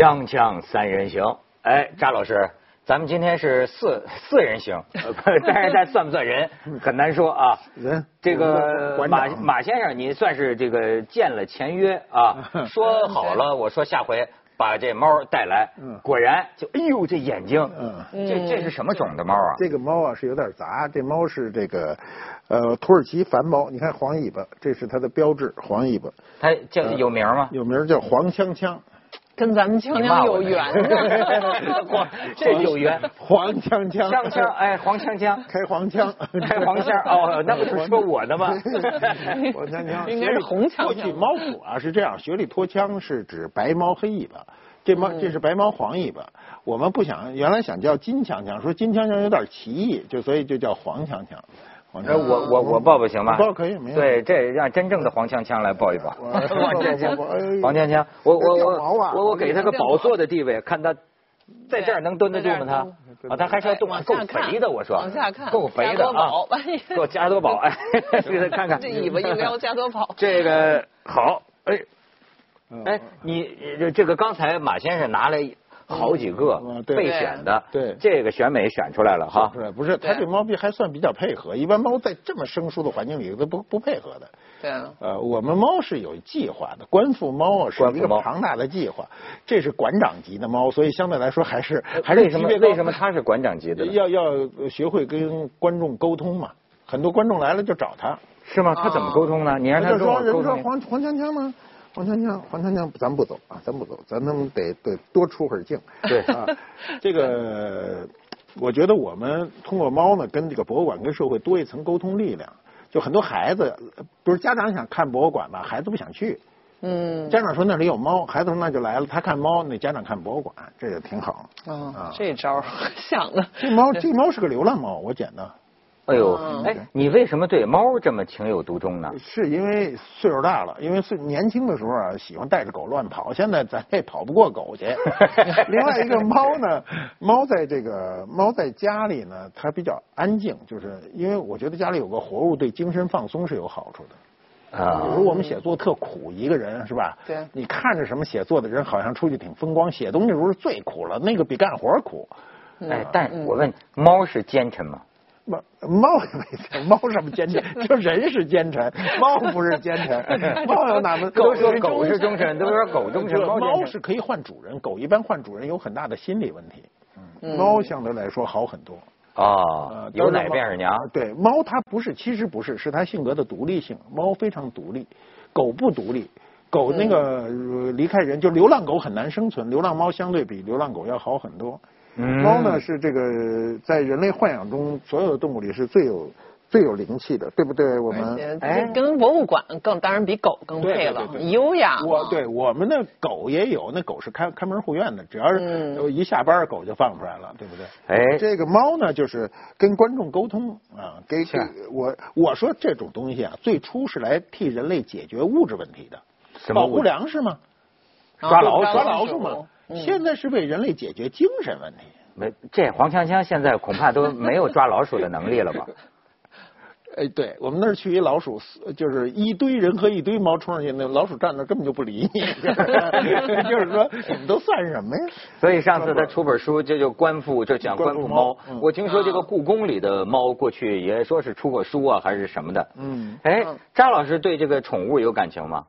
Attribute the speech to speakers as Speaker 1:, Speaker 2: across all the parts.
Speaker 1: 锵锵三人行，哎，扎老师，咱们今天是四四人行，呃 但是咱算不算人？很难说啊。
Speaker 2: 人？
Speaker 1: 这个马马先生，你算是这个见了前约啊，说好了，我说下回把这猫带来
Speaker 2: 嗯，
Speaker 1: 果然就哎呦这眼睛，
Speaker 2: 嗯。
Speaker 1: 这这是什么种的猫啊？
Speaker 2: 这个猫啊是有点杂，这猫是这个呃土耳其繁猫，你看黄尾巴，这是它的标志，黄尾巴，
Speaker 1: 它叫有名吗？
Speaker 2: 有名叫黄枪枪，
Speaker 3: 跟咱们锵锵 有缘
Speaker 1: 黄这有缘，
Speaker 2: 黄锵锵，
Speaker 1: 锵锵哎，黄锵锵，
Speaker 2: 开黄腔，
Speaker 1: 开黄腔哦，那不是说我的吗？
Speaker 2: 黄锵锵，
Speaker 3: 应该是红枪
Speaker 2: 过去猫谱啊是这样，学里脱枪是指白猫黑尾巴，这猫这是白猫黄尾巴。我们不想原来想叫金锵锵，说金锵锵有点奇异，就所以就叫黄枪枪。黄
Speaker 1: 哎，
Speaker 2: 枪
Speaker 1: 我我我抱抱行吗？
Speaker 2: 报可以没有
Speaker 1: 对，这让真正的黄锵锵来抱一
Speaker 2: 抱。
Speaker 1: 黄锵锵
Speaker 2: 我哎，
Speaker 1: 黄锵锵，我我我我我给他个宝座的地位，看他在这儿能蹲得住吗？他啊，他还是要动够
Speaker 3: 往下看
Speaker 1: 肥的，我说
Speaker 3: 往下看
Speaker 1: 够肥的啊
Speaker 3: 加多宝，
Speaker 1: 够加多宝，哎，给他看看
Speaker 3: 这尾巴一撩加多宝。
Speaker 1: 这个好，哎
Speaker 2: 嗯
Speaker 1: 哎，你这这个刚才马先生拿了好几个
Speaker 2: 嗯对
Speaker 1: 备选的，
Speaker 2: 对
Speaker 1: 这个选美选出来了哈
Speaker 2: 不。是不是，它这猫咪还算比较配合。一般猫在这么生疏的环境里，它不不配合的。
Speaker 3: 对啊，
Speaker 2: 呃，我们猫是有计划的，官复猫啊是一个庞大的计划，这是馆长级的猫，所以相对来说还是还是
Speaker 1: 为什么
Speaker 2: 级别
Speaker 1: 为什么它是馆长级的？
Speaker 2: 要要学会跟观众沟通嘛？很多观众来了就找他，
Speaker 1: 是吗？他怎么沟通呢？你让他跟我
Speaker 2: 就说人
Speaker 1: 沟通。
Speaker 2: 说黄黄锵锵吗？黄锵锵，黄锵锵，咱不走啊，咱不走，咱能得得多出会儿镜。
Speaker 1: 对
Speaker 2: 啊，这个我觉得我们通过猫呢，跟这个博物馆跟社会多一层沟通力量。就很多孩子，不是家长想看博物馆吧，孩子不想去。
Speaker 3: 嗯，
Speaker 2: 家长说那里有猫，孩子说那就来了。他看猫，那家长看博物馆，这也挺好。
Speaker 3: 哦
Speaker 2: 啊，
Speaker 3: 这招儿想的。
Speaker 2: 这猫这猫是个流浪猫，我捡的。
Speaker 1: 哎呦
Speaker 3: 嗯，
Speaker 1: 哎，你为什么对猫这么情有独钟呢？
Speaker 2: 是因为岁数大了，因为岁年轻的时候啊，喜欢带着狗乱跑，现在咱也跑不过狗去。另外一个猫呢，猫在这个猫在家里呢，它比较安静，就是因为我觉得家里有个活物对精神放松是有好处的。
Speaker 1: 啊
Speaker 2: 比如我们写作特苦，一个人是吧？
Speaker 3: 对
Speaker 2: 你看着什么写作的人好像出去挺风光，写东西的时候是最苦了，那个比干活苦。
Speaker 1: 哎，但我问，猫是奸臣吗？
Speaker 2: 猫猫也没奸，猫什么奸臣？就人是奸臣，猫不是奸臣。猫有哪门？
Speaker 1: 都说狗是忠臣，都说狗忠臣，猫
Speaker 2: 是可以换主人，狗一般换主人有很大的心理问题。嗯，猫相对来说好很多。
Speaker 1: 哦
Speaker 2: 呃，
Speaker 1: 有奶便是娘。
Speaker 2: 对，猫它不是，其实不是，是它性格的独立性。猫非常独立，狗不独立。狗那个呃离开人，就流浪狗很难生存，流浪猫相对比流浪狗要好很多。
Speaker 1: 嗯。
Speaker 2: 猫呢是这个在人类幻想中所有的动物里是最有最有灵气的，对不对？我们
Speaker 1: 哎
Speaker 3: 跟博物馆更，当然比狗更配了，
Speaker 2: 对对。对
Speaker 3: 优雅。
Speaker 2: 我对我们的狗也有，那狗是开开门护院的，只要是
Speaker 3: 嗯。
Speaker 2: 一下班狗就放出来了，对不对？
Speaker 1: 哎。
Speaker 2: 这个猫呢，就是跟观众沟通啊，给给我我说这种东西啊，最初是来替人类解决物质问题的，保护粮食嘛，
Speaker 1: 抓老鼠。
Speaker 2: 抓老鼠。嘛，
Speaker 3: 嗯
Speaker 2: 现在是为人类解决精神问题。
Speaker 1: 没，这黄锵锵现在恐怕都没有抓老鼠的能力了吧？
Speaker 2: 哎，对我们那儿去一老鼠，就是一堆人和一堆猫冲上去，那老鼠站那儿根本就不理你，就是说你们都算什么呀？
Speaker 1: 所以上次他出本书，这就官复，就讲官复猫
Speaker 2: 官复猫。嗯
Speaker 1: 我听说这个故宫里的猫过去也说是出过书啊，还是什么的。
Speaker 2: 嗯，
Speaker 1: 哎，张老师对这个宠物有感情吗？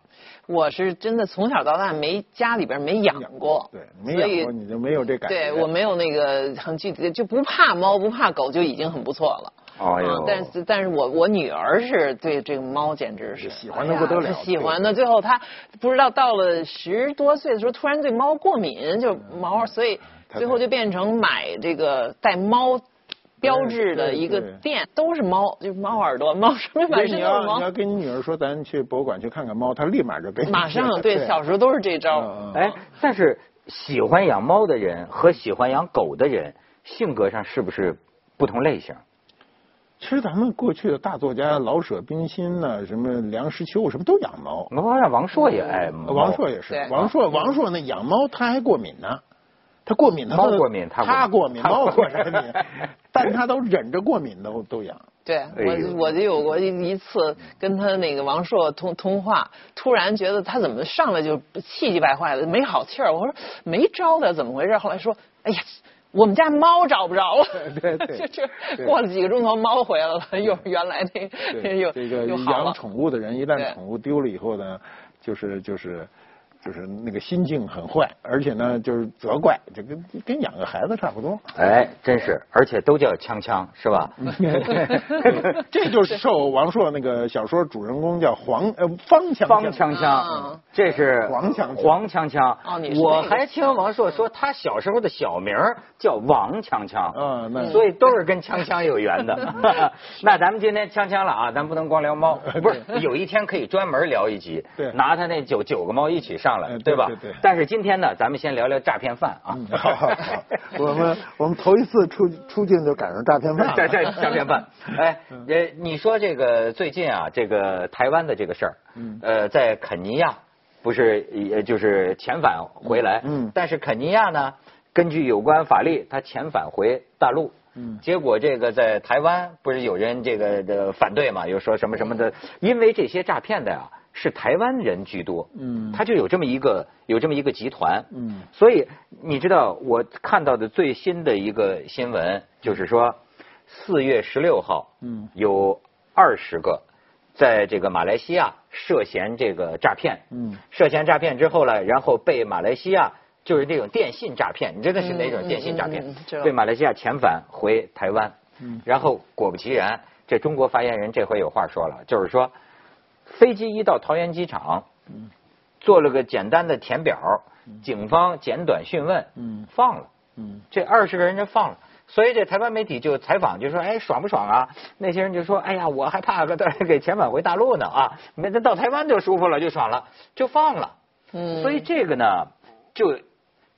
Speaker 3: 我是真的从小到大没家里边没养过，
Speaker 2: 对，没养过你就没有这感觉。
Speaker 3: 对我没有那个很具体的，就不怕猫不怕狗就已经很不错了。
Speaker 1: 哎呦
Speaker 3: 啊但是但是我我女儿是对这个猫简直是
Speaker 2: 喜欢的不得了
Speaker 3: 喜欢的。最后她不知道到了十多岁的时候，突然对猫过敏，就毛，所以最后就变成买这个带猫。标志的一个店都是猫，就是猫耳朵、猫什么，满身都是猫
Speaker 2: 你要。跟你女儿说，咱去博物馆去看看猫，她立马就跟你
Speaker 3: 马上
Speaker 2: 说
Speaker 3: 对，小时候都是这招。
Speaker 1: 哎，但是喜欢养猫的人和喜欢养狗的人，性格上是不是不同类型？
Speaker 2: 其实咱们过去的大作家老舍、冰心呐、什么梁实秋，什么都养猫。
Speaker 1: 我好像王朔也爱猫。
Speaker 2: 王朔也是，王朔王朔那养猫他还过敏呢，他过敏他
Speaker 1: 猫过敏他
Speaker 2: 他
Speaker 1: 过敏
Speaker 2: 过敏，猫
Speaker 1: 过敏
Speaker 2: 但他都忍着过敏都都养。
Speaker 3: 对我我就有过一一次跟他那个王朔通通话，突然觉得他怎么上来就气急败坏的，没好气儿。我说没招的，怎么回事？后来说，哎呀。我们家猫找不着了，
Speaker 2: 对对
Speaker 3: 就就
Speaker 2: 对
Speaker 3: 过了几个钟头，猫回来了，又原来那
Speaker 2: 对
Speaker 3: 又
Speaker 2: 这个
Speaker 3: 又好了
Speaker 2: 养。宠物的人，一旦宠物丢了以后呢，就是就是就是那个心境很坏，而且呢就是责怪，就跟跟养个孩子差不多。
Speaker 1: 哎，真是，而且都叫锵锵，是吧？
Speaker 2: 这就是受王朔那个小说主人公叫黄呃方锵
Speaker 1: 方
Speaker 2: 锵
Speaker 1: 锵锵
Speaker 3: 啊，
Speaker 1: 这是
Speaker 2: 黄锵锵
Speaker 1: 黄锵锵
Speaker 3: 哦你。
Speaker 1: 我还听王朔说，他小时候的小名叫王锵锵。
Speaker 2: 嗯那
Speaker 1: 所以都是跟锵锵有缘的。那咱们今天锵锵了啊，咱不能光聊猫，不是有一天可以专门聊一集，
Speaker 2: 对
Speaker 1: 拿他那九九个猫一起上来，
Speaker 2: 嗯
Speaker 1: 对吧？
Speaker 2: 对对对
Speaker 1: 但是今天呢，咱们先聊聊诈骗犯啊。
Speaker 2: 嗯好好好，我们 我们头一次出出境就赶上诈骗犯了。
Speaker 1: 诈诈诈骗犯，哎，呃，你说这个最近啊，这个台湾的这个事儿，
Speaker 2: 嗯
Speaker 1: 呃，在肯尼亚不是也就是遣返回来，
Speaker 2: 嗯
Speaker 1: 但是肯尼亚呢，根据有关法律，他遣返回大陆。
Speaker 2: 嗯
Speaker 1: 结果这个在台湾不是有人这个的反对嘛，又说什么什么的，因为这些诈骗的呀是台湾人居多，
Speaker 2: 嗯。
Speaker 1: 他就有这么一个有这么一个集团，
Speaker 2: 嗯。
Speaker 1: 所以你知道我看到的最新的一个新闻，就是说四月十六号，
Speaker 2: 嗯。
Speaker 1: 有二十个在这个马来西亚涉嫌这个诈骗，
Speaker 2: 嗯。
Speaker 1: 涉嫌诈骗之后呢，然后被马来西亚就是那种电信诈骗，你真的是哪种
Speaker 3: 嗯
Speaker 1: 电信诈骗？被马来西亚遣返回台湾，
Speaker 2: 嗯。
Speaker 1: 然后果不其然，这中国发言人这回有话说了，就是说飞机一到桃园机场，
Speaker 2: 嗯
Speaker 1: 做了个简单的填表，警方简短讯问，
Speaker 2: 嗯
Speaker 1: 放了。
Speaker 2: 嗯
Speaker 1: 这二十个人就放了。所以这台湾媒体就采访，就说：“哎，爽不爽啊？”那些人就说：“哎呀，我还怕个 给遣返回大陆呢啊！没那到台湾就舒服了，就爽了，就放了。”
Speaker 3: 嗯
Speaker 1: 所以这个呢，就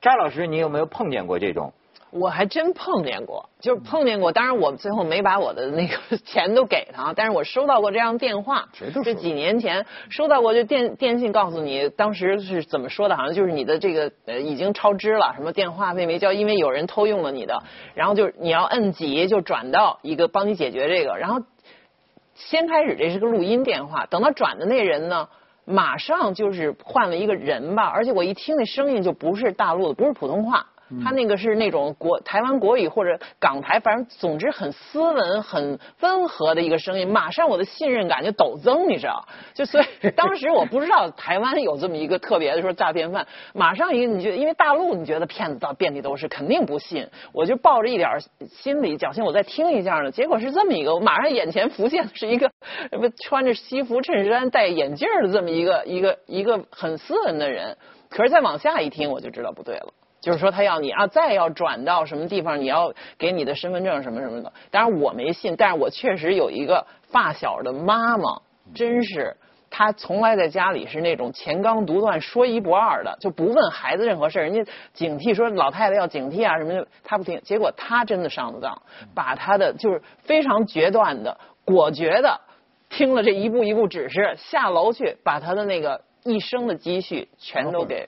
Speaker 1: 张老师，你有没有碰见过这种？
Speaker 3: 我还真碰见过，就是碰见过。当然，我最后没把我的那个 钱都给他，但是我收到过这样电话这几年前收到过，就电电信告诉你当时是怎么说的，好像就是你的这个呃已经超支了，什么电话费没交，因为有人偷用了你的，然后就是你要摁几就转到一个帮你解决这个，然后先开始这是个录音电话，等到转的那人呢，马上就是换了一个人吧，而且我一听那声音就不是大陆的，不是普通话。他那个是那种国台湾国语或者港台，反正总之很斯文、很温和的一个声音，马上我的信任感就陡增，你知道？就所以 当时我不知道台湾有这么一个特别的说诈骗犯，马上一个你觉得因为大陆你觉得骗子到遍地都是，肯定不信，我就抱着一点心理侥幸，我再听一下呢，结果是这么一个，我马上眼前浮现的是一个不穿着西服衬衫、戴眼镜的这么一个一个一个很斯文的人，可是再往下一听，我就知道不对了。就是说他要你啊，再要转到什么地方，你要给你的身份证什么什么的。当然我没信，但是我确实有一个发小的妈妈，真是她从来在家里是那种钱刚独断、说一不二的，就不问孩子任何事人家警惕说老太太要警惕啊什么的，她不听。结果她真的上了当，把她的就是非常决断的、果决的，听了这一步一步指示，下楼去把她的那个一生的积蓄全都给。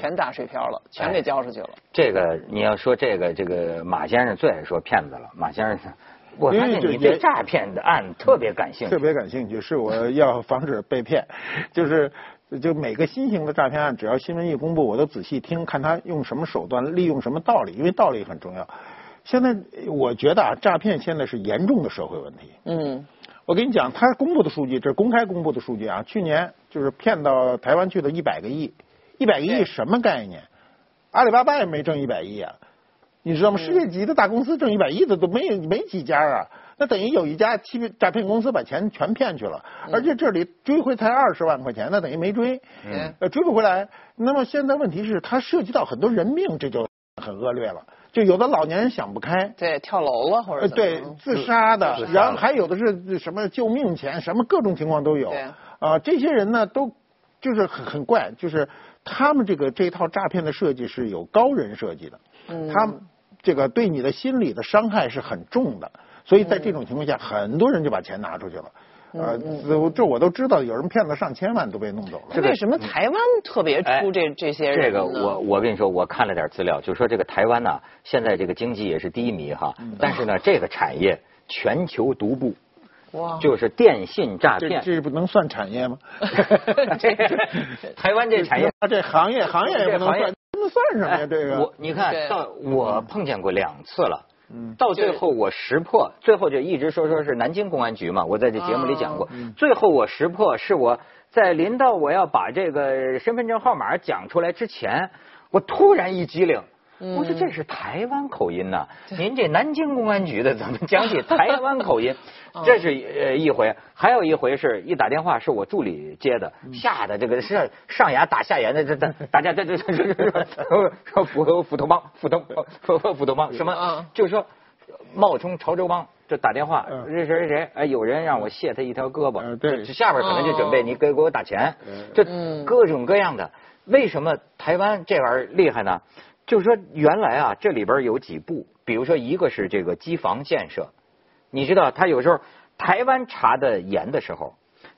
Speaker 3: 全打水漂了，全给交出去了。
Speaker 1: 这个你要说这个这个马先生最爱说骗子了，马先生，我发
Speaker 2: 因为这
Speaker 1: 现你对诈骗的案特别感兴趣
Speaker 2: 特。别感兴趣，是我要防止被骗，就是 就每个新型的诈骗案，只要新闻一公布，我都仔细听，看他用什么手段，利用什么道理，因为道理很重要。现在我觉得啊，诈骗现在是严重的社会问题。
Speaker 3: 嗯
Speaker 2: 我跟你讲，他公布的数据，这是公开公布的数据啊，去年就是骗到台湾去的一百个亿，一百个亿什么概念？阿里巴巴也没挣一百亿啊，你知道吗？世界级的大公司挣一百亿的都没没几家啊，那等于有一家欺骗诈骗公司把钱全骗去了，而且这里追回才二十万块钱，那等于没追，
Speaker 3: 嗯。
Speaker 2: 呃，追不回来。那么现在问题是，它涉及到很多人命，这就很恶劣了。就有的老年人想不开，
Speaker 3: 对，跳楼了或者
Speaker 2: 对，自杀的然后还有的是什么救命钱，什么各种情况都有。
Speaker 3: 对。
Speaker 2: 啊，这些人呢，都就是很很怪，就是他们这个这套诈骗的设计是有高人设计的，
Speaker 3: 嗯。
Speaker 2: 他们这个对你的心理的伤害是很重的，所以在这种情况下，很多人就把钱拿出去了。呃，这这我都知道，有人骗了上千万都被弄走了。
Speaker 3: 那为什么台湾特别出这这些人
Speaker 1: 这个我我跟你说，我看了点资料，就说这个台湾呢，现在这个经济也是低迷哈，但是呢，这个产业全球独步，
Speaker 3: 哇，
Speaker 1: 就是电信诈骗。
Speaker 2: 这不能算产业吗？
Speaker 1: 这 台湾这产业
Speaker 2: 这行业行业也不能
Speaker 1: 这行业
Speaker 2: 算，这能算什么呀？这个
Speaker 1: 哎我你看到我碰见过两次了。
Speaker 2: 嗯
Speaker 1: 到最后我识破，最后就一直说说是南京公安局嘛，我在这节目里讲过。
Speaker 2: 嗯
Speaker 1: 最后我识破是我在临到我要把这个身份证号码讲出来之前，我突然一激灵。
Speaker 3: 嗯
Speaker 1: 我说这是台湾口音呐、您这南京公安局的怎么讲起台湾口音？
Speaker 3: 哦
Speaker 1: 这是呃一回，还有一回是一打电话是我助理接的，
Speaker 3: 嗯
Speaker 1: 吓得这个是上牙打下牙的，这这大家这这这这这说斧斧头帮斧头斧斧头帮什么
Speaker 3: 嗯，
Speaker 1: 就是说冒充潮州帮。就打电话，
Speaker 2: 嗯
Speaker 1: 谁谁谁谁，哎，有人让我卸他一条胳膊，
Speaker 2: 嗯对
Speaker 1: 这下边可能就准备
Speaker 3: 哦
Speaker 1: 你给给我打钱，
Speaker 2: 嗯
Speaker 1: 这
Speaker 3: 嗯
Speaker 1: 各种各样的。为什么台湾这玩意儿厉害呢？就是说原来啊，这里边有几步，比如说一个是这个机房建设，你知道他有时候台湾查的严的时候，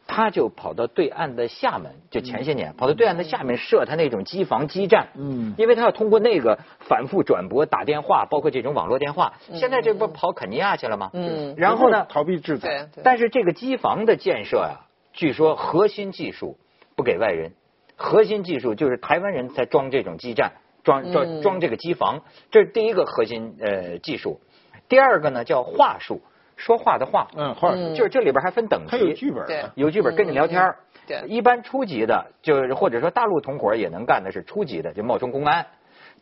Speaker 1: 他就跑到对岸的厦门，就前些年、跑到对岸的厦门设他那种机房基站，
Speaker 2: 嗯
Speaker 1: 因为他要通过那个反复转播打电话，包括这种网络电话，现在这不跑肯尼亚去了吗？
Speaker 3: 嗯
Speaker 1: 然后呢，
Speaker 2: 逃避制裁
Speaker 1: 但是这个机房的建设呀、据说核心技术不给外人，核心技术就是台湾人才装这种基站，装装
Speaker 3: 嗯
Speaker 1: 装这个机房，这是第一个核心呃技术。第二个呢叫话术，说话的话，
Speaker 2: 嗯，话
Speaker 3: 嗯
Speaker 1: 就是这里边还分等级，
Speaker 2: 他有剧本
Speaker 1: 有剧本跟你聊天
Speaker 3: 对
Speaker 1: 一般初级的，就是或者说大陆同伙也能干的是初级的，就冒充公安。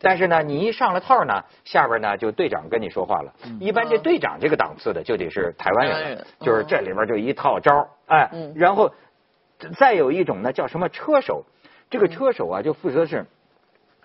Speaker 1: 但是呢，你一上了套呢，下边呢就队长跟你说话了。一般这队长这个档次的就得是台湾人就是这里边就一套招儿哎
Speaker 3: 嗯，
Speaker 1: 然后再有一种呢叫什么车手，这个车手啊就负责是。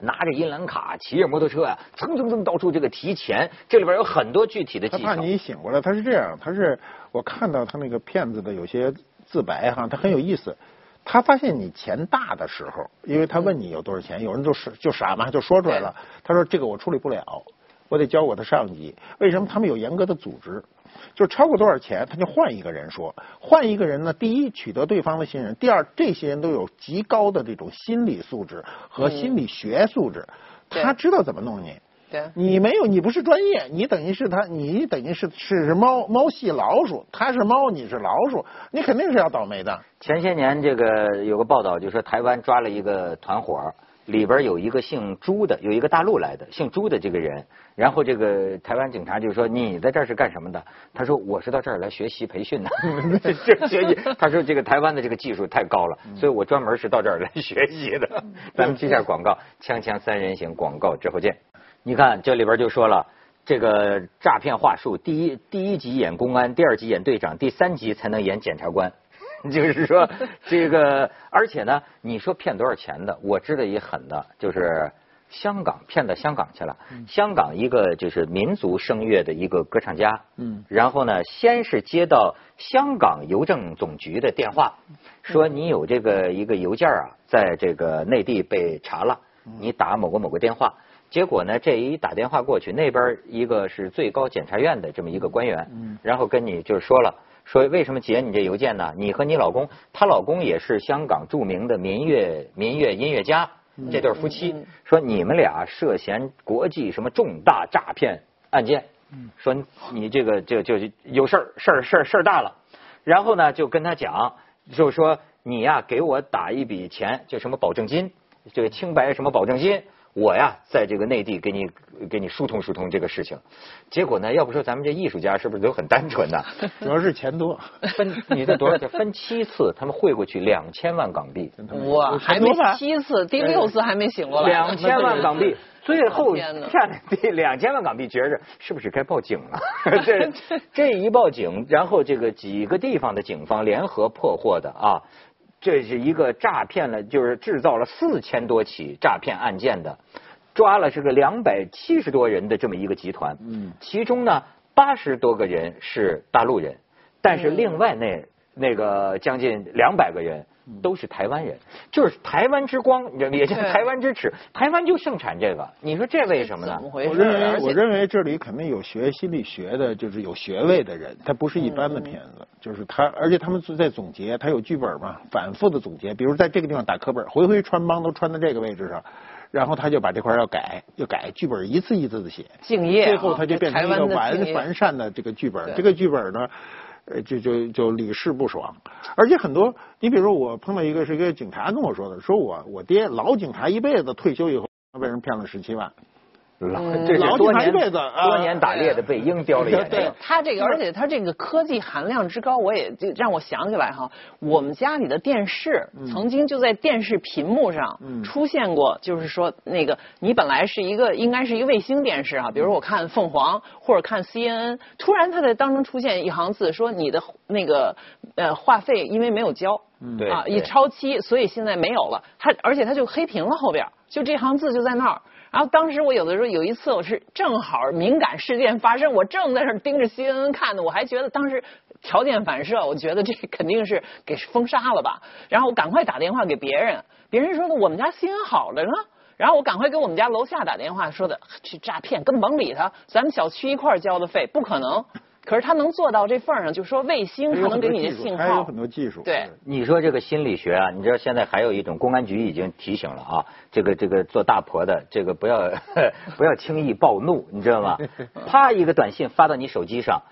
Speaker 1: 拿着银兰卡，骑着摩托车啊，蹭蹭蹭到处这个提钱，这里边有很多具体的技巧。
Speaker 2: 他怕你醒过来，他是这样，他是我看到他那个骗子的有些自白哈，他很有意思。他发现你钱大的时候，因为他问你有多少钱，有人就是就傻嘛，就说出来了。他说这个我处理不了，我得教我的上级。为什么？他们有严格的组织，就超过多少钱，他就换一个人说，换一个人呢，第一取得对方的信任，第二这些人都有极高的这种心理素质和心理学素质，
Speaker 3: 对
Speaker 2: 他知道怎么弄你。
Speaker 3: 对，
Speaker 2: 你没有，你不是专业，你等于是他，你等于是是是猫猫戏老鼠，他是猫，你是老鼠，你肯定是要倒霉的。
Speaker 1: 前些年这个有个报道，就说台湾抓了一个团伙，里边有一个姓朱的，有一个大陆来的姓朱的这个人，然后这个台湾警察就说你在这儿是干什么的？他说我是到这儿来学习培训的，这学习。他说这个台湾的这个技术太高了，所以我专门是到这儿来学习的。咱们接下广告，锵锵三人行广告之后见。你看这里边就说了。这个诈骗话术，第一第一集演公安，第二集演队长，第三集才能演检察官。就是说，这个，而且呢，你说骗多少钱的，我知道也狠的，就是香港骗到香港去了。香港一个就是民族声乐的一个歌唱家，
Speaker 2: 嗯
Speaker 1: 然后呢，先是接到香港邮政总局的电话，说你有这个一个邮件啊，在这个内地被查了，你打某个某个电话。结果呢，这一打电话过去，那边一个是最高检察院的这么一个官员，
Speaker 2: 嗯
Speaker 1: 然后跟你就是说了，说为什么截你这邮件呢？你和你老公，她老公也是香港著名的民乐民乐音乐家，这对夫妻，说你们俩涉嫌国际什么重大诈骗案件，说你这个就就有事儿事儿事儿事儿大了，然后呢就跟他讲，就说你呀给我打一笔钱，就什么保证金，这个清白什么保证金。我呀，在这个内地给你给你疏通疏通这个事情，结果呢，要不说咱们这艺术家是不是都很单纯呢？
Speaker 2: 主要是钱多，
Speaker 1: 分你这多少钱？分七次，他们汇过去两千万港币，
Speaker 3: 哇，还没七次，第六次还没醒过来，
Speaker 1: 两千万港币，最后
Speaker 3: 天哪。
Speaker 1: 骗了这两千万港币，觉着是不是该报警了？这这一报警，然后这个几个地方的警方联合破获的啊，这是一个诈骗了，就是制造了四千多起诈骗案件的，抓了是个两百七十多人的这么一个集团，
Speaker 2: 嗯。
Speaker 1: 其中呢八十多个人是大陆人，但是
Speaker 3: 嗯。
Speaker 1: 另外那那个将近两百个人都是台湾人，就是台湾之光？也叫
Speaker 3: 对。
Speaker 1: 台湾之耻，台湾就盛产这个，你说这为什么呢？
Speaker 3: 怎？么回
Speaker 2: 我认为我认为这里肯定有学心理学的，就是有学位的人，他不是一般的骗子，就是他，而且他们是在总结，他有剧本嘛，反复的总结，比如在这个地方打课本，回回穿帮都穿到这个位置上，然后他就把这块要改，要改剧本，一次一次的写，
Speaker 3: 敬业啊
Speaker 2: 最后他就变成一个完完善的这个剧本。这个剧本呢，呃，就就就屡试不爽，而且很多，你比如说我碰到一个是一个警察跟我说的，说我我爹老警察一辈子退休以后被人骗了十七万，
Speaker 1: 老
Speaker 3: 嗯
Speaker 1: 这是多年
Speaker 2: 辈子啊
Speaker 1: 多年打猎的被鹰叼了眼
Speaker 2: 对
Speaker 1: 睛。
Speaker 3: 他这个，而且他这个科技含量之高，我也就让我想起来哈，我们家里的电视曾经就在电视屏幕上
Speaker 2: 嗯
Speaker 3: 出现过，就是说那个你本来是一个应该是一个卫星电视啊，比如说我看凤凰或者看 CNN，突然它在当中出现一行字说你的那个呃话费因为没有交。啊，
Speaker 1: 对啊，
Speaker 3: 已超期，所以现在没有了。它而且它就黑屏了后边儿，就这行字就在那儿。然后当时我有的时候有一次我是正好敏感事件发生，我正在那盯着 CNN 看呢，我还觉得当时条件反射，我觉得这肯定是给封杀了吧。然后我赶快打电话给别人，别人说的我们家 CNN 好着呢。然后我赶快给我们家楼下打电话，说的去诈骗，根本甭理他，咱们小区一块儿交的费，不可能。可是他能做到这份儿上，就说卫星他能给你的信
Speaker 2: 还有
Speaker 3: 号
Speaker 2: 很多技术。
Speaker 3: 对
Speaker 1: 你说这个心理学啊，你知道现在还有一种公安局已经提醒了啊，这个这个做大婆的这个不要 不要轻易暴怒，你知道吗？啪一个短信发到你手机上，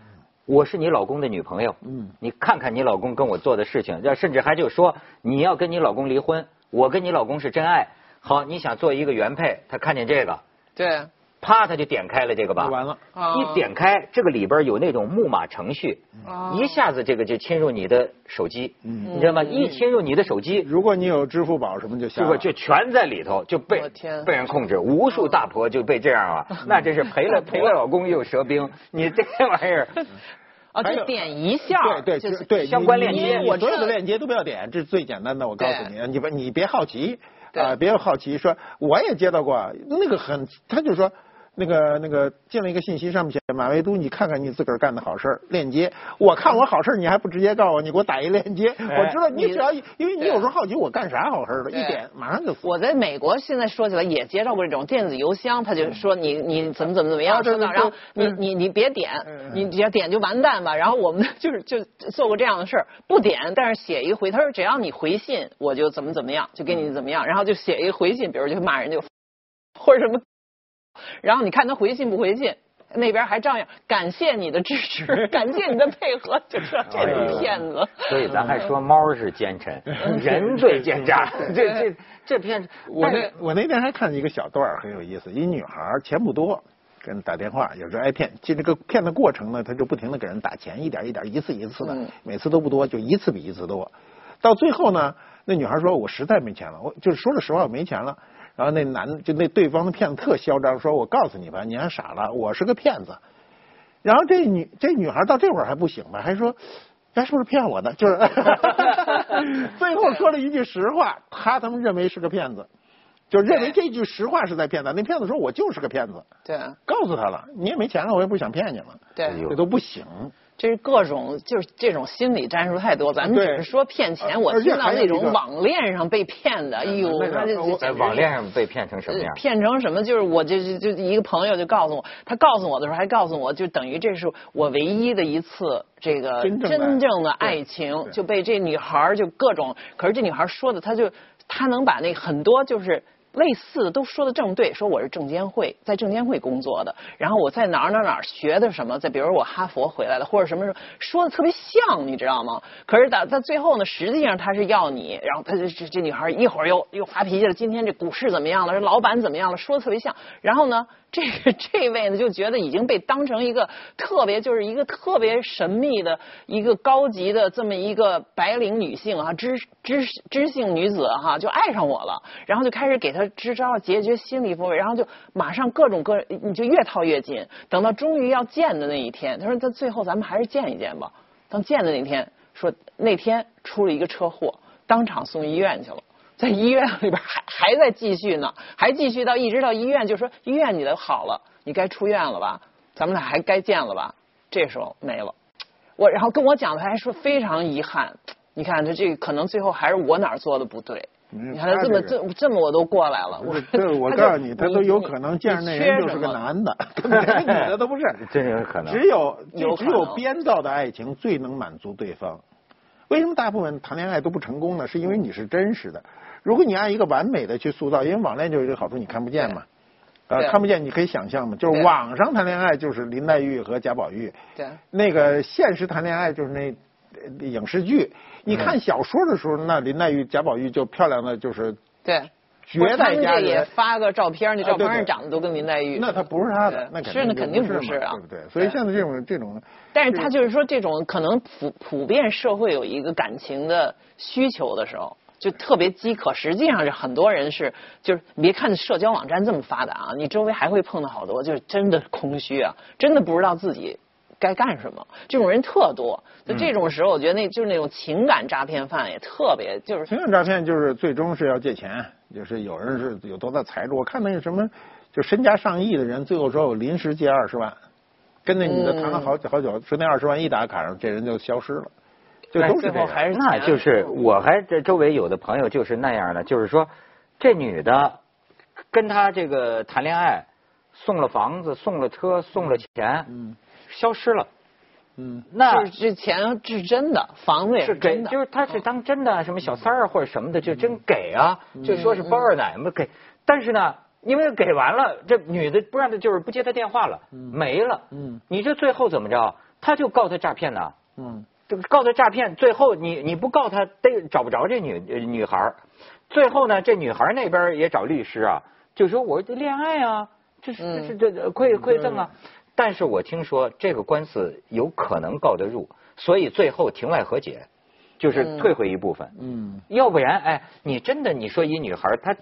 Speaker 1: 我是你老公的女朋友，
Speaker 2: 嗯
Speaker 1: 你看看你老公跟我做的事情，要甚至还就说你要跟你老公离婚，我跟你老公是真爱，好，你想做一个原配，他看见这个，
Speaker 3: 对。
Speaker 1: 啪他就点开了这个吧，
Speaker 2: 就完了。
Speaker 3: 啊
Speaker 1: 一点开这个里边有那种木马程序，
Speaker 3: 哦
Speaker 1: 一下子这个就侵入你的手机，
Speaker 2: 嗯
Speaker 1: 你知道吗？一侵入你的手机，
Speaker 2: 如果你有支付宝什么就下
Speaker 1: 就全在里头，就被被人控制，无数大婆就被这样啊，那真是赔了赔了老公又折兵，你这玩意儿，
Speaker 2: 啊，
Speaker 3: 就点一下，
Speaker 2: 对对对，
Speaker 1: 相关链接
Speaker 2: 我所有的链接都不要点，这是最简单的。我告诉你，你别你别好奇
Speaker 3: 对
Speaker 2: 啊，别好奇。说我也接到过那个很，他就说。那个那个进了一个信息，上面写马未都，你看看你自个儿干的好事儿，链接。我看我好事儿，你还不直接告诉我，你给我打一链接，我知道你
Speaker 3: 你
Speaker 2: 只要因为你有时候好奇我干啥好事儿了，一点马上就。
Speaker 3: 我在美国现在说起来也接到过这种电子邮箱，他就说你你怎么怎么怎么样，然后你你你别点
Speaker 2: 嗯，
Speaker 3: 你只要点就完蛋吧。然后我们就是就做过这样的事儿，不点，但是写一个回，他说只要你回信，我就怎么怎么样，就给你怎么样，然后就写一个回信，比如就骂人就或者什么，然后你看他回信不回信。那边还照样感谢你的支持，感谢你的配合，就知道这种骗子。
Speaker 1: 所以咱还说猫是奸臣，人最奸诈，这这这
Speaker 2: 骗
Speaker 1: 子，我
Speaker 2: 那我那天还看一个小段儿很有意思，一女孩儿钱不多，给人打电话，有时候挨骗。就这个骗的过程呢，他就不停的给人打钱，一点一点，一次一次的，
Speaker 3: 嗯
Speaker 2: 每次都不多，就一次比一次多。到最后呢，那女孩说：“我实在没钱了，我就是说了实话，我没钱了。”然后那男就那对方的骗子特嚣张，说：“我告诉你吧，你还傻了，我是个骗子。”然后这女这女孩到这会儿还不醒吧，还说。他是不是骗我的？就是 最后说了一句实话，他他们认为是个骗子，就认为这句实话是在骗他。那骗子说：“我就是个骗子。
Speaker 3: 对”
Speaker 2: 告诉他了，你也没钱了，我也不想骗你了。
Speaker 3: 对
Speaker 2: 这都不行。
Speaker 3: 这是各种就是这种心理战术太多，咱们只是说骗钱，我听到那种网恋上被骗的，哎呦，
Speaker 2: 那
Speaker 1: 在网恋上被骗成什么样
Speaker 3: 呃？骗成什么？就是我就就就一个朋友就告诉我，他告诉我的时候还告诉我，就等于这是我唯一的一次这个
Speaker 2: 真正的
Speaker 3: 真正的爱情，就被这女孩儿就各种，可是这女孩儿说的，她就她能把那很多就是。类似的都说的正对，说我是证监会，在证监会工作的，然后我在哪儿哪儿哪儿学的什么，在比如我哈佛回来的，或者什么什么，说的特别像，你知道吗？可是到到最后呢，实际上他是要你，然后他这这这女孩一会儿又又发脾气了，今天这股市怎么样了？这老板怎么样了？说的特别像，然后呢，这个这位呢就觉得已经被当成一个特别就是一个特别神秘的一个高级的这么一个白领女性哈、知知知性女子哈、就爱上我了，然后就开始给她支招解决心理风味，然后就马上各种各你就越套越紧，等到终于要见的那一天，他说他最后咱们还是见一见吧。当见的那天，说那天出了一个车祸，当场送医院去了。在医院里边还还在继续呢，还继续到一直到医院，就说医院你的好了，你该出院了吧，咱们俩还该见了吧？这时候没了，我然后跟我讲的还说非常遗憾，你看他这个可能最后还是我哪儿做的不对。
Speaker 2: 嗯
Speaker 3: 你看他这么
Speaker 2: 这
Speaker 3: 这这么我都过来了，我
Speaker 2: 这我
Speaker 3: 他
Speaker 2: 告诉你，他都有可能见着那人就是个男的，根本连女的都不是。
Speaker 1: 真有可能。
Speaker 2: 只有只有编造的爱情最能满足对方。为什么大部分谈恋爱都不成功呢？是因为你是真实的，如果你按一个完美的去塑造，因为网恋就有一个好处，你看不见嘛，呃，看不见你可以想象嘛，就是网上谈恋爱就是林黛玉和贾宝玉，
Speaker 3: 对
Speaker 2: 那个现实谈恋爱就是那呃影视剧，你看小说的时候，那林黛玉、贾宝玉就漂亮的就是
Speaker 3: 对。
Speaker 2: 绝代佳人。
Speaker 3: 发个照片，那照片上长得都跟林黛玉。
Speaker 2: 那他不是他的，那
Speaker 3: 是那肯定不是啊
Speaker 2: 对不对？所以现在这种这种，
Speaker 3: 但是他就是说，这种可能普普遍社会有一个感情的需求的时候，就特别饥渴。实际上是很多人是，就是你别看社交网站这么发达啊，你周围还会碰到好多就是真的空虚啊，真的不知道自己该干什么，这种人特多。就这种时候，我觉得那就是那种情感诈骗犯也特别，就是
Speaker 2: 情感诈骗就是最终是要借钱，就是有人是有多大财主，我看那个什么，就身家上亿的人，最后说我临时借二十万，跟那女的谈了好久好久，说那二十万一打卡上，这人就消失了，就都是
Speaker 3: 最后
Speaker 2: 这样。
Speaker 3: 还是
Speaker 1: 那就是我还这周围有的朋友就是那样的，就是说这女的跟他这个谈恋爱，送了房子，送了车，送了钱，
Speaker 2: 嗯
Speaker 1: 消失了。
Speaker 2: 嗯，
Speaker 1: 那
Speaker 3: 就是这钱是真的，房子也
Speaker 1: 是，
Speaker 3: 真的，
Speaker 1: 就是他是当真的，什么小三儿或者什么的，就真给啊，
Speaker 3: 嗯。
Speaker 1: 就说是包二奶嘛给，但是呢，因为给完了，这女的不让他就是不接他电话了，没了，
Speaker 2: 嗯。
Speaker 1: 你这最后怎么着？他就告他诈骗呢，
Speaker 2: 嗯。
Speaker 1: 这个告他诈骗，最后你你不告他，得找不着这女呃女孩儿。最后呢，这女孩那边也找律师啊，就说我这恋爱啊，这是这是这这馈馈赠啊。但是我听说这个官司有可能告得入，所以最后庭外和解，就是退回一部分。
Speaker 2: 嗯，
Speaker 1: 要不然，哎，你真的你说一女孩儿她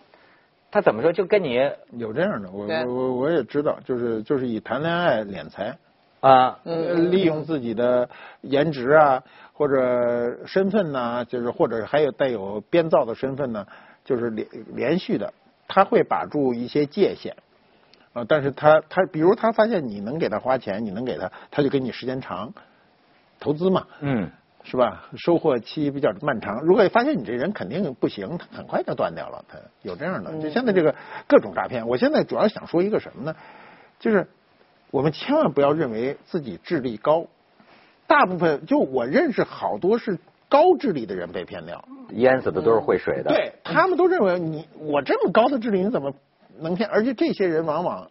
Speaker 1: 她怎么说就跟你
Speaker 2: 有这样的，我我我我也知道，就是就是以谈恋爱敛财，
Speaker 1: 啊。
Speaker 2: 利用自己的颜值啊，或者身份呐、就是或者还有带有编造的身份呢，就是连连续的，他会把住一些界限。啊，但是他他比如他发现你能给他花钱，你能给他，他就给你时间长，投资嘛，
Speaker 1: 嗯
Speaker 2: 是吧？收获期比较漫长。如果发现你这人肯定不行，他很快就断掉了。他有这样的，就现在这个各种诈骗。我现在主要想说一个什么呢？就是我们千万不要认为自己智力高，大部分就我认识好多是高智力的人被骗掉，
Speaker 1: 淹死的都是会水的。
Speaker 2: 对他们都认为你我这么高的智力你怎么能骗？而且这些人往往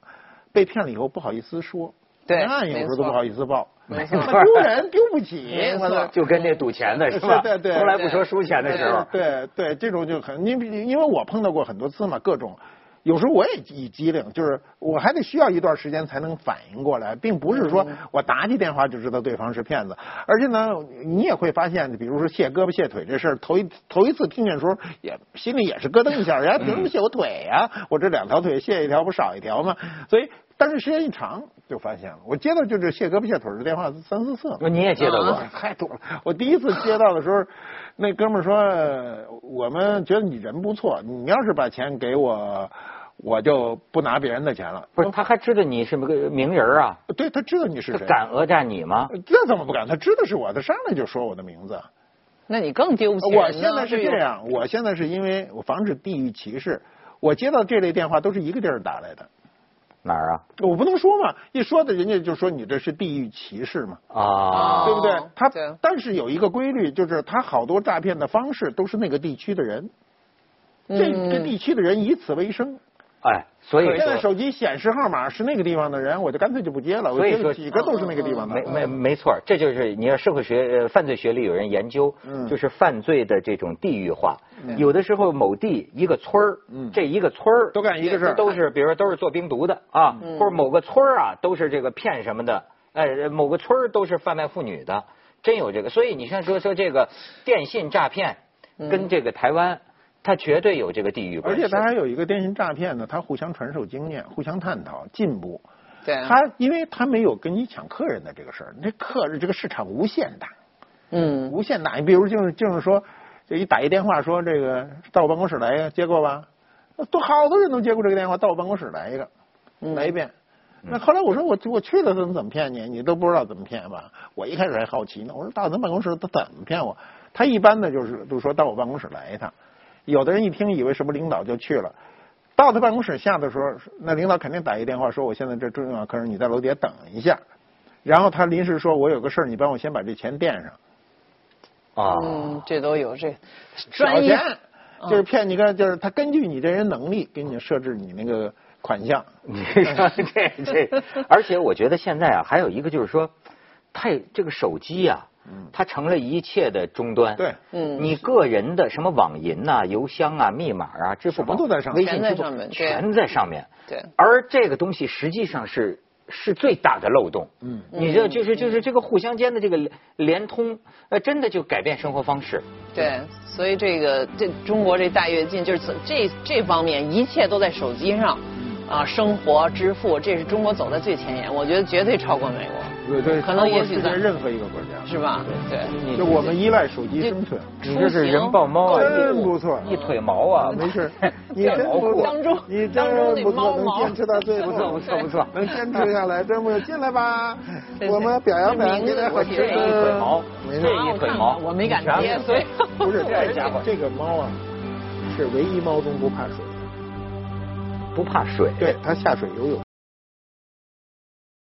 Speaker 2: 被骗了以后不好意思说，
Speaker 3: 对
Speaker 2: 连案有时候都不好意思报，
Speaker 3: 没错
Speaker 2: 那丢人丢不起，
Speaker 1: 就跟那赌钱的是吧？
Speaker 2: 对对对
Speaker 1: 从来不说输钱的时候。
Speaker 2: 对对，这种就很，因为因为我碰到过很多次嘛，各种，有时候我也一机灵，就是我还得需要一段时间才能反应过来，并不是说我打起电话就知道对方是骗子，而且呢，你也会发现，比如说卸胳膊卸腿这事儿，头一头一次听见的时候，也心里也是咯噔一下，人家凭什么卸我腿呀、我这两条腿卸一条不少一条吗？所以，但是时间一长就发现了，我接到就是卸胳膊卸腿的电话三四次了。
Speaker 1: 你也接到过？
Speaker 2: 太多了。我第一次接到的时候，那哥们儿说，我们觉得你人不错，你要是把钱给我，我就不拿别人的钱了。
Speaker 1: 不是，他还知道你是个名人啊？
Speaker 2: 对他知道你是
Speaker 1: 他
Speaker 2: 谁，
Speaker 1: 敢讹诈你吗？
Speaker 2: 这怎么不敢？他知道是我，他上来就说我的名字。
Speaker 3: 那你更丢不起
Speaker 2: 我现在是这，样，我现在是因为我防止地域歧视，我接到这类电话都是一个地儿打来的。
Speaker 1: 哪儿啊？
Speaker 2: 我不能说嘛，一说的人家就说你这是地域歧视嘛。
Speaker 1: 啊，
Speaker 2: 对不对
Speaker 3: 哦？
Speaker 2: 他
Speaker 3: 对
Speaker 2: 但是有一个规律，就是他好多诈骗的方式都是那个地区的人，
Speaker 3: 嗯
Speaker 2: 这个地区的人以此为生。
Speaker 1: 哎，所以
Speaker 2: 现在，手机显示号码是那个地方的人，我就干脆就不接了。
Speaker 1: 所以说
Speaker 2: 几个都是那个地方的。
Speaker 1: 没没没错，这就是你要社会学、呃犯罪学里有人研究，
Speaker 2: 嗯
Speaker 1: 就是犯罪的这种地域化。
Speaker 3: 嗯
Speaker 1: 有的时候某地一个村儿，
Speaker 2: 嗯
Speaker 1: 这一个村儿
Speaker 2: 都干一个事儿
Speaker 1: 都是比如说都是做冰毒的啊，
Speaker 3: 嗯
Speaker 1: 或者某个村儿啊都是这个骗什么的，呃，某个村儿都是贩卖妇女的，真有这个。所以你像说说这个电信诈骗
Speaker 3: 嗯
Speaker 1: 跟这个台湾，它绝对有这个地域关系。
Speaker 2: 而且他还有一个电信诈骗呢，他互相传授经验，互相探讨进步。
Speaker 3: 对，
Speaker 2: 他因为他没有跟你抢客人的这个事儿，这客这个市场无限大。
Speaker 3: 嗯
Speaker 2: 无限大。你比如就是就是说，就一打一电话说这个到我办公室来一个，接过吧？都好多人都接过这个电话，到我办公室来一个，来一遍。那后来我说我我去了，怎么怎么骗你？你都不知道怎么骗吧？我一开始还好奇呢，我说到咱办公室他怎么骗我？他一般的就是就说到我办公室来一趟，有的人一听以为什么领导就去了。到他办公室下的时候，那领导肯定打一电话说：“我现在这重要客人，你在楼底下等一下。”然后他临时说：“我有个事儿，你帮我先把这钱垫上。”
Speaker 1: 啊，
Speaker 3: 嗯，这都有这
Speaker 2: 小
Speaker 3: 专业
Speaker 2: 钱，就是骗你个，就是他根据你这人能力给你设置你那个款项。
Speaker 1: 你说 这这，而且我觉得现在啊，还有一个就是说，太这个手机啊，它成了一切的终端。
Speaker 2: 对。
Speaker 3: 嗯。
Speaker 1: 你个人的什么网银呐、邮箱啊、密码啊、支付宝
Speaker 2: 都在上面。
Speaker 1: 微信、
Speaker 3: 全在
Speaker 1: 支付
Speaker 3: 上面
Speaker 1: 全在上面。
Speaker 3: 对。
Speaker 1: 而这个东西实际上是是最大的漏洞。
Speaker 2: 嗯。
Speaker 1: 你这就是就是这个互相间的这个连连通，呃，真的就改变生活方式。
Speaker 3: 对，所以这个这中国这大跃进就是这这方面一切都在手机上，啊，生活支付，这是中国走在最前沿，我觉得绝对超过美国，
Speaker 2: 对对，
Speaker 3: 可能也许在
Speaker 2: 任何一个国家，
Speaker 3: 是吧？对。
Speaker 1: 对
Speaker 2: 就我们依赖手机生存。
Speaker 1: 你这是人抱猫啊，
Speaker 2: 真不错
Speaker 1: 一腿毛啊，
Speaker 2: 没事，你真不错，
Speaker 3: 当中
Speaker 2: 你真不错，能坚持到最后，
Speaker 1: 不错不错不错
Speaker 2: 能坚持下来，真不错。进来吧 我们表扬表扬，
Speaker 3: 名字
Speaker 2: 给点好吃
Speaker 1: 这一腿毛。
Speaker 2: 没
Speaker 1: 这，
Speaker 3: 啊
Speaker 1: 一腿毛，
Speaker 3: 我没敢接，所以
Speaker 2: 不是
Speaker 1: 这家伙
Speaker 2: 这个猫啊，是唯一猫中不怕水的。
Speaker 1: 不怕水。
Speaker 2: 对，他下水游泳。